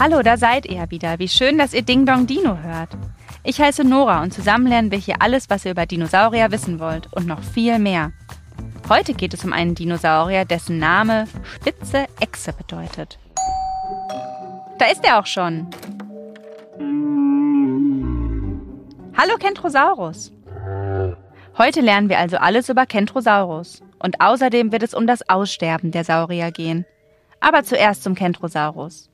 Hallo, da seid ihr wieder. Wie schön, dass ihr Ding Dong Dino hört. Ich heiße Nora und zusammen lernen wir hier alles, was ihr über Dinosaurier wissen wollt und noch viel mehr. Heute geht es um einen Dinosaurier, dessen Name spitze Echse bedeutet. Da ist er auch schon. Hallo Kentrosaurus. Heute lernen wir also alles über Kentrosaurus. Und außerdem wird es um das Aussterben der Saurier gehen. Aber zuerst zum Kentrosaurus.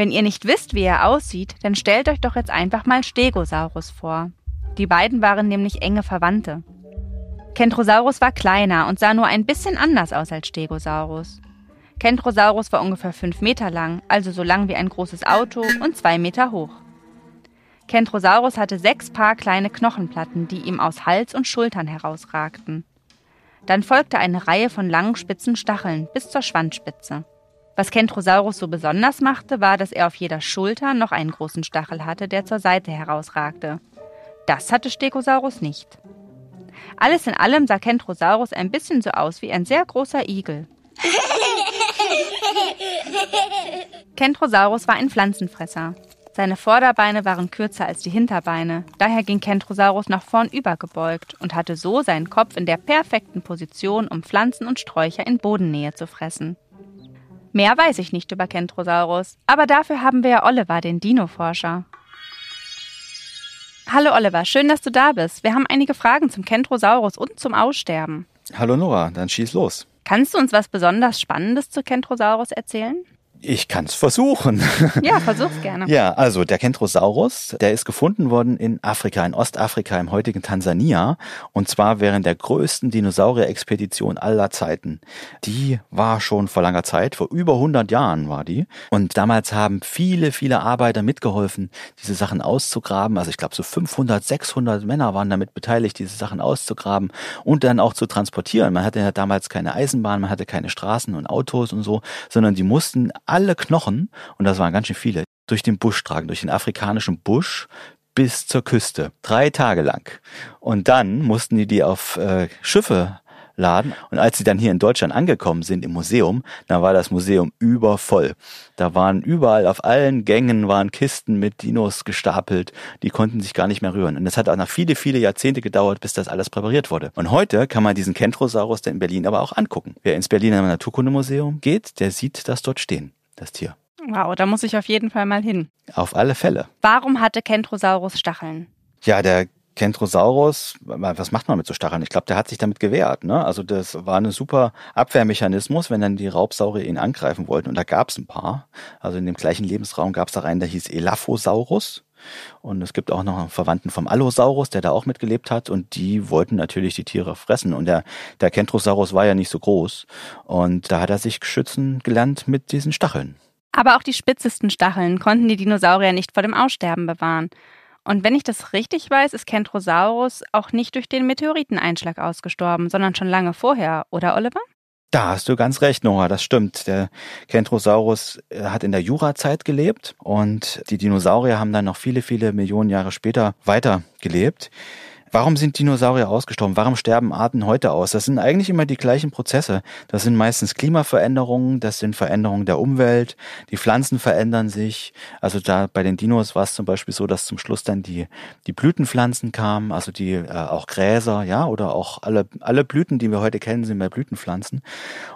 Wenn ihr nicht wisst, wie er aussieht, dann stellt euch doch jetzt einfach mal Stegosaurus vor. Die beiden waren nämlich enge Verwandte. Kentrosaurus war kleiner und sah nur ein bisschen anders aus als Stegosaurus. Kentrosaurus war ungefähr fünf Meter lang, also so lang wie ein großes Auto und zwei Meter hoch. Kentrosaurus hatte sechs Paar kleine Knochenplatten, die ihm aus Hals und Schultern herausragten. Dann folgte eine Reihe von langen spitzen Stacheln bis zur Schwanzspitze. Was Kentrosaurus so besonders machte, war, dass er auf jeder Schulter noch einen großen Stachel hatte, der zur Seite herausragte. Das hatte Stegosaurus nicht. Alles in allem sah Kentrosaurus ein bisschen so aus wie ein sehr großer Igel. Kentrosaurus war ein Pflanzenfresser. Seine Vorderbeine waren kürzer als die Hinterbeine, daher ging Kentrosaurus nach vorn übergebeugt und hatte so seinen Kopf in der perfekten Position, um Pflanzen und Sträucher in Bodennähe zu fressen. Mehr weiß ich nicht über Kentrosaurus, aber dafür haben wir ja Oliver, den Dino-Forscher. Hallo Oliver, schön, dass du da bist. Wir haben einige Fragen zum Kentrosaurus und zum Aussterben. Hallo Nora, dann schieß los. Kannst du uns was besonders Spannendes zu Kentrosaurus erzählen? Ich kann's versuchen. Ja, versuch's gerne. Ja, also der Kentrosaurus, der ist gefunden worden in Afrika, in Ostafrika, im heutigen Tansania. Und zwar während der größten Dinosaurier-Expedition aller Zeiten. Die war schon vor langer Zeit, vor über 100 Jahren war die. Und damals haben viele, viele Arbeiter mitgeholfen, diese Sachen auszugraben. Also ich glaube so 500, 600 Männer waren damit beteiligt, diese Sachen auszugraben und dann auch zu transportieren. Man hatte ja damals keine Eisenbahn, man hatte keine Straßen und Autos und so, sondern die mussten alle Knochen, und das waren ganz schön viele, durch den Busch tragen, durch den afrikanischen Busch bis zur Küste. Drei Tage lang. Und dann mussten die die auf äh, Schiffe laden. Und als sie dann hier in Deutschland angekommen sind im Museum, dann war das Museum übervoll. Da waren überall auf allen Gängen waren Kisten mit Dinos gestapelt. Die konnten sich gar nicht mehr rühren. Und das hat auch noch viele, viele Jahrzehnte gedauert, bis das alles präpariert wurde. Und heute kann man diesen Kentrosaurus in Berlin aber auch angucken. Wer ins Berliner Naturkundemuseum geht, der sieht das dort stehen, das Tier. Wow, da muss ich auf jeden Fall mal hin. Auf alle Fälle. Warum hatte Kentrosaurus Stacheln? Ja, der Kentrosaurus, was macht man mit so Stacheln? Ich glaube, der hat sich damit gewehrt. Ne? Also das war ein super Abwehrmechanismus, wenn dann die Raubsaurier ihn angreifen wollten. Und da gab es ein paar. Also in dem gleichen Lebensraum gab es da einen, der hieß Elaphosaurus. Und es gibt auch noch einen Verwandten vom Allosaurus, der da auch mitgelebt hat. Und die wollten natürlich die Tiere fressen. Und der, der Kentrosaurus war ja nicht so groß. Und da hat er sich schützen gelernt mit diesen Stacheln. Aber auch die spitzesten Stacheln konnten die Dinosaurier nicht vor dem Aussterben bewahren. Und wenn ich das richtig weiß, ist Kentrosaurus auch nicht durch den Meteoriteneinschlag ausgestorben, sondern schon lange vorher, oder Oliver? Da hast du ganz recht, Noah, das stimmt. Der Kentrosaurus äh, hat in der Jurazeit gelebt und die Dinosaurier haben dann noch viele, viele Millionen Jahre später weiter gelebt. Warum sind Dinosaurier ausgestorben? Warum sterben Arten heute aus? Das sind eigentlich immer die gleichen Prozesse. Das sind meistens Klimaveränderungen, das sind Veränderungen der Umwelt, die Pflanzen verändern sich. Also da bei den Dinos war es zum Beispiel so, dass zum Schluss dann die, die Blütenpflanzen kamen, also die äh, auch Gräser, ja, oder auch alle, alle Blüten, die wir heute kennen, sind mehr Blütenpflanzen.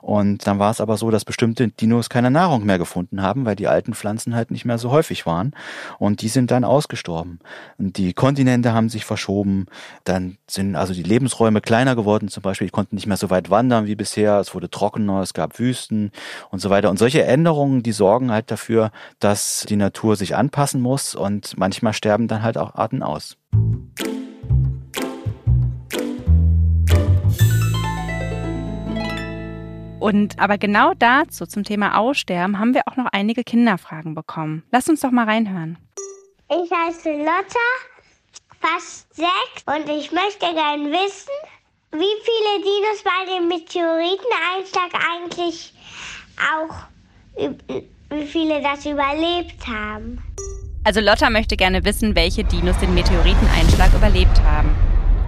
Und dann war es aber so, dass bestimmte Dinos keine Nahrung mehr gefunden haben, weil die alten Pflanzen halt nicht mehr so häufig waren. Und die sind dann ausgestorben. Und die Kontinente haben sich verschoben. Dann sind also die Lebensräume kleiner geworden, zum Beispiel, die konnten nicht mehr so weit wandern wie bisher, es wurde trockener, es gab Wüsten und so weiter. Und solche Änderungen, die sorgen halt dafür, dass die Natur sich anpassen muss und manchmal sterben dann halt auch Arten aus. Und aber genau dazu, zum Thema Aussterben, haben wir auch noch einige Kinderfragen bekommen. Lasst uns doch mal reinhören. Ich heiße Lotta, fast sechs und ich möchte gerne wissen, wie viele Dinos bei dem Meteoriteneinschlag eigentlich auch, wie viele das überlebt haben. Also Lotta möchte gerne wissen, welche Dinos den Meteoriteneinschlag überlebt haben.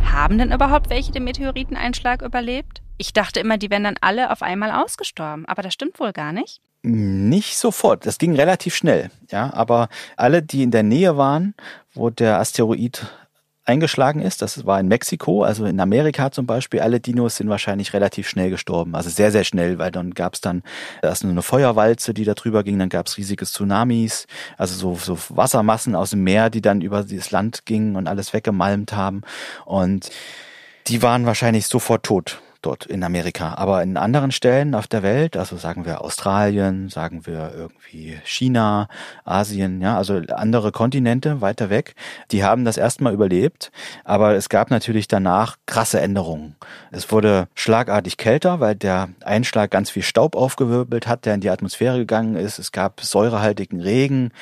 Haben denn überhaupt welche den Meteoriteneinschlag überlebt? Ich dachte immer, die wären dann alle auf einmal ausgestorben, aber das stimmt wohl gar nicht. Nicht sofort, das ging relativ schnell, ja, aber alle, die in der Nähe waren, wo der Asteroid eingeschlagen ist, das war in Mexiko, also in Amerika zum Beispiel, alle Dinos sind wahrscheinlich relativ schnell gestorben, also sehr, sehr schnell, weil dann gab es dann erst nur eine Feuerwalze, die da drüber ging, dann gab es riesige Tsunamis, also so, so Wassermassen aus dem Meer, die dann über das Land gingen und alles weggemalmt haben. Und die waren wahrscheinlich sofort tot dort in Amerika. Aber in anderen Stellen auf der Welt, also sagen wir Australien, sagen wir irgendwie China, Asien, ja, also andere Kontinente weiter weg, die haben das erstmal überlebt. Aber es gab natürlich danach krasse Änderungen. Es wurde schlagartig kälter, weil der Einschlag ganz viel Staub aufgewirbelt hat, der in die Atmosphäre gegangen ist. Es gab säurehaltigen Regen.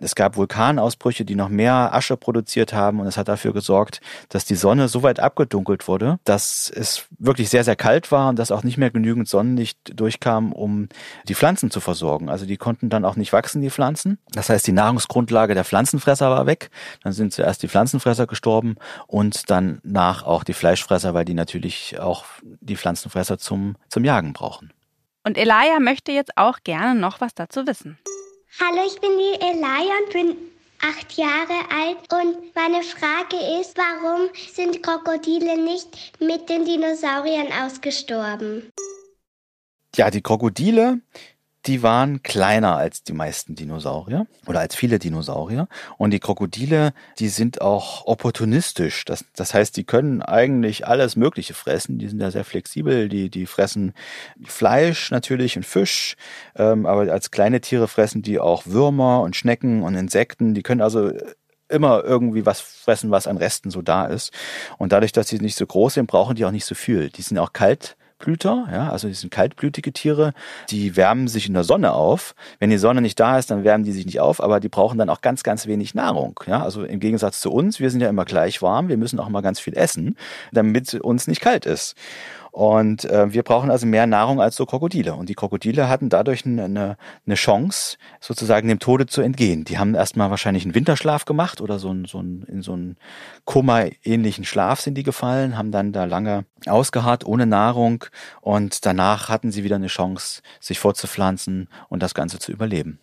Es gab Vulkanausbrüche, die noch mehr Asche produziert haben. Und es hat dafür gesorgt, dass die Sonne so weit abgedunkelt wurde, dass es wirklich sehr, sehr kalt war und dass auch nicht mehr genügend Sonnenlicht durchkam, um die Pflanzen zu versorgen. Also die konnten dann auch nicht wachsen, die Pflanzen. Das heißt, die Nahrungsgrundlage der Pflanzenfresser war weg. Dann sind zuerst die Pflanzenfresser gestorben und dann nach auch die Fleischfresser, weil die natürlich auch die Pflanzenfresser zum, zum Jagen brauchen. Und Elia möchte jetzt auch gerne noch was dazu wissen. Hallo, ich bin die Elia und bin acht Jahre alt und meine Frage ist, warum sind Krokodile nicht mit den Dinosauriern ausgestorben? Ja, die Krokodile, die waren kleiner als die meisten Dinosaurier oder als viele Dinosaurier. Und die Krokodile, die sind auch opportunistisch. Das, das heißt, die können eigentlich alles Mögliche fressen. Die sind ja sehr flexibel. Die, die fressen Fleisch natürlich und Fisch. Ähm, aber als kleine Tiere fressen die auch Würmer und Schnecken und Insekten. Die können also immer irgendwie was fressen, was an Resten so da ist. Und dadurch, dass sie nicht so groß sind, brauchen die auch nicht so viel. Die sind auch kalt Kaltblüter, ja, also die sind kaltblütige Tiere, die wärmen sich in der Sonne auf. Wenn die Sonne nicht da ist, dann wärmen die sich nicht auf, aber die brauchen dann auch ganz, ganz wenig Nahrung. Ja, also im Gegensatz zu uns, wir sind ja immer gleich warm, wir müssen auch mal ganz viel essen, damit uns nicht kalt ist. Und äh, wir brauchen also mehr Nahrung als so Krokodile. Und die Krokodile hatten dadurch eine, eine Chance, sozusagen dem Tode zu entgehen. Die haben erstmal wahrscheinlich einen Winterschlaf gemacht oder so ein, so ein, in so einen Koma-ähnlichen Schlaf sind die gefallen, haben dann da lange ausgeharrt ohne Nahrung und danach hatten sie wieder eine Chance, sich fortzupflanzen und das Ganze zu überleben.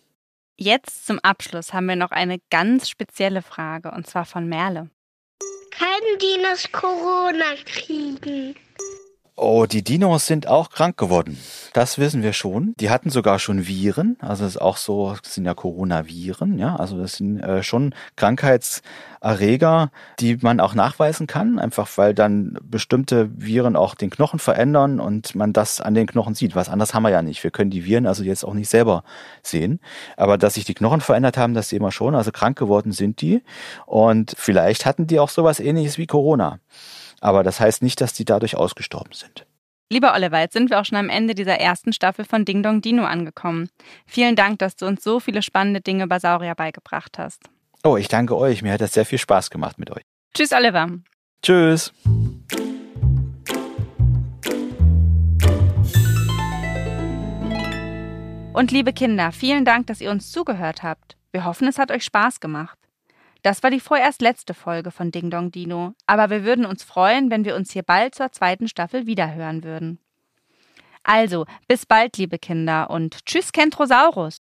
Jetzt zum Abschluss haben wir noch eine ganz spezielle Frage und zwar von Merle. Können Dinos Corona kriegen? Oh, die Dinos sind auch krank geworden. Das wissen wir schon. Die hatten sogar schon Viren. Also es ist auch so, sind ja Coronaviren, ja. Also das sind äh, schon Krankheitserreger, die man auch nachweisen kann, einfach weil dann bestimmte Viren auch den Knochen verändern und man das an den Knochen sieht. Was anderes haben wir ja nicht. Wir können die Viren also jetzt auch nicht selber sehen. Aber dass sich die Knochen verändert haben, das sehen wir schon. Also krank geworden sind die. Und vielleicht hatten die auch sowas ähnliches wie Corona. Aber das heißt nicht, dass die dadurch ausgestorben sind. Lieber Oliver, jetzt sind wir auch schon am Ende dieser ersten Staffel von Ding Dong Dino angekommen. Vielen Dank, dass du uns so viele spannende Dinge über Saurier beigebracht hast. Oh, ich danke euch. Mir hat das sehr viel Spaß gemacht mit euch. Tschüss, Oliver. Tschüss. Und liebe Kinder, vielen Dank, dass ihr uns zugehört habt. Wir hoffen, es hat euch Spaß gemacht. Das war die vorerst letzte Folge von Ding Dong Dino, aber wir würden uns freuen, wenn wir uns hier bald zur zweiten Staffel wiederhören würden. Also, bis bald, liebe Kinder, und tschüss, Kentrosaurus!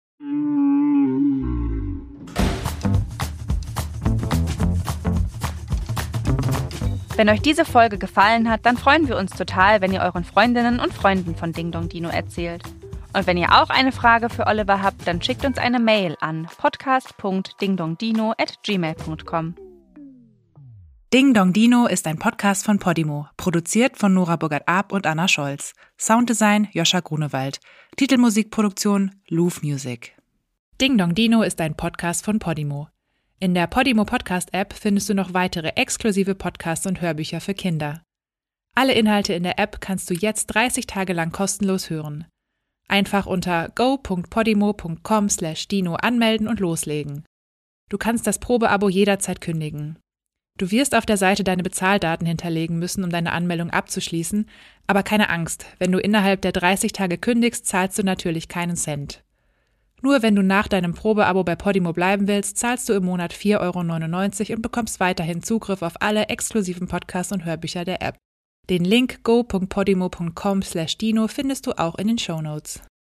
Wenn euch diese Folge gefallen hat, dann freuen wir uns total, wenn ihr euren Freundinnen und Freunden von Ding Dong Dino erzählt. Und wenn ihr auch eine Frage für Oliver habt, dann schickt uns eine Mail an podcast.dingdongdino@gmail.com. Ding Dong Dino ist ein Podcast von Podimo, produziert von Nora Burgert-Ab und Anna Scholz. Sounddesign Joscha Grunewald. Titelmusikproduktion Louvre Music. Ding Dong Dino ist ein Podcast von Podimo. In der Podimo Podcast App findest du noch weitere exklusive Podcasts und Hörbücher für Kinder. Alle Inhalte in der App kannst du jetzt 30 Tage lang kostenlos hören. Einfach unter go.podimo.com/dino anmelden und loslegen. Du kannst das Probeabo jederzeit kündigen. Du wirst auf der Seite deine Bezahldaten hinterlegen müssen, um deine Anmeldung abzuschließen, aber keine Angst, wenn du innerhalb der 30 Tage kündigst, zahlst du natürlich keinen Cent. Nur wenn du nach deinem Probeabo bei Podimo bleiben willst, zahlst du im Monat 4,99 Euro und bekommst weiterhin Zugriff auf alle exklusiven Podcasts und Hörbücher der App. Den Link go.podimo.com/dino findest du auch in den Show Notes.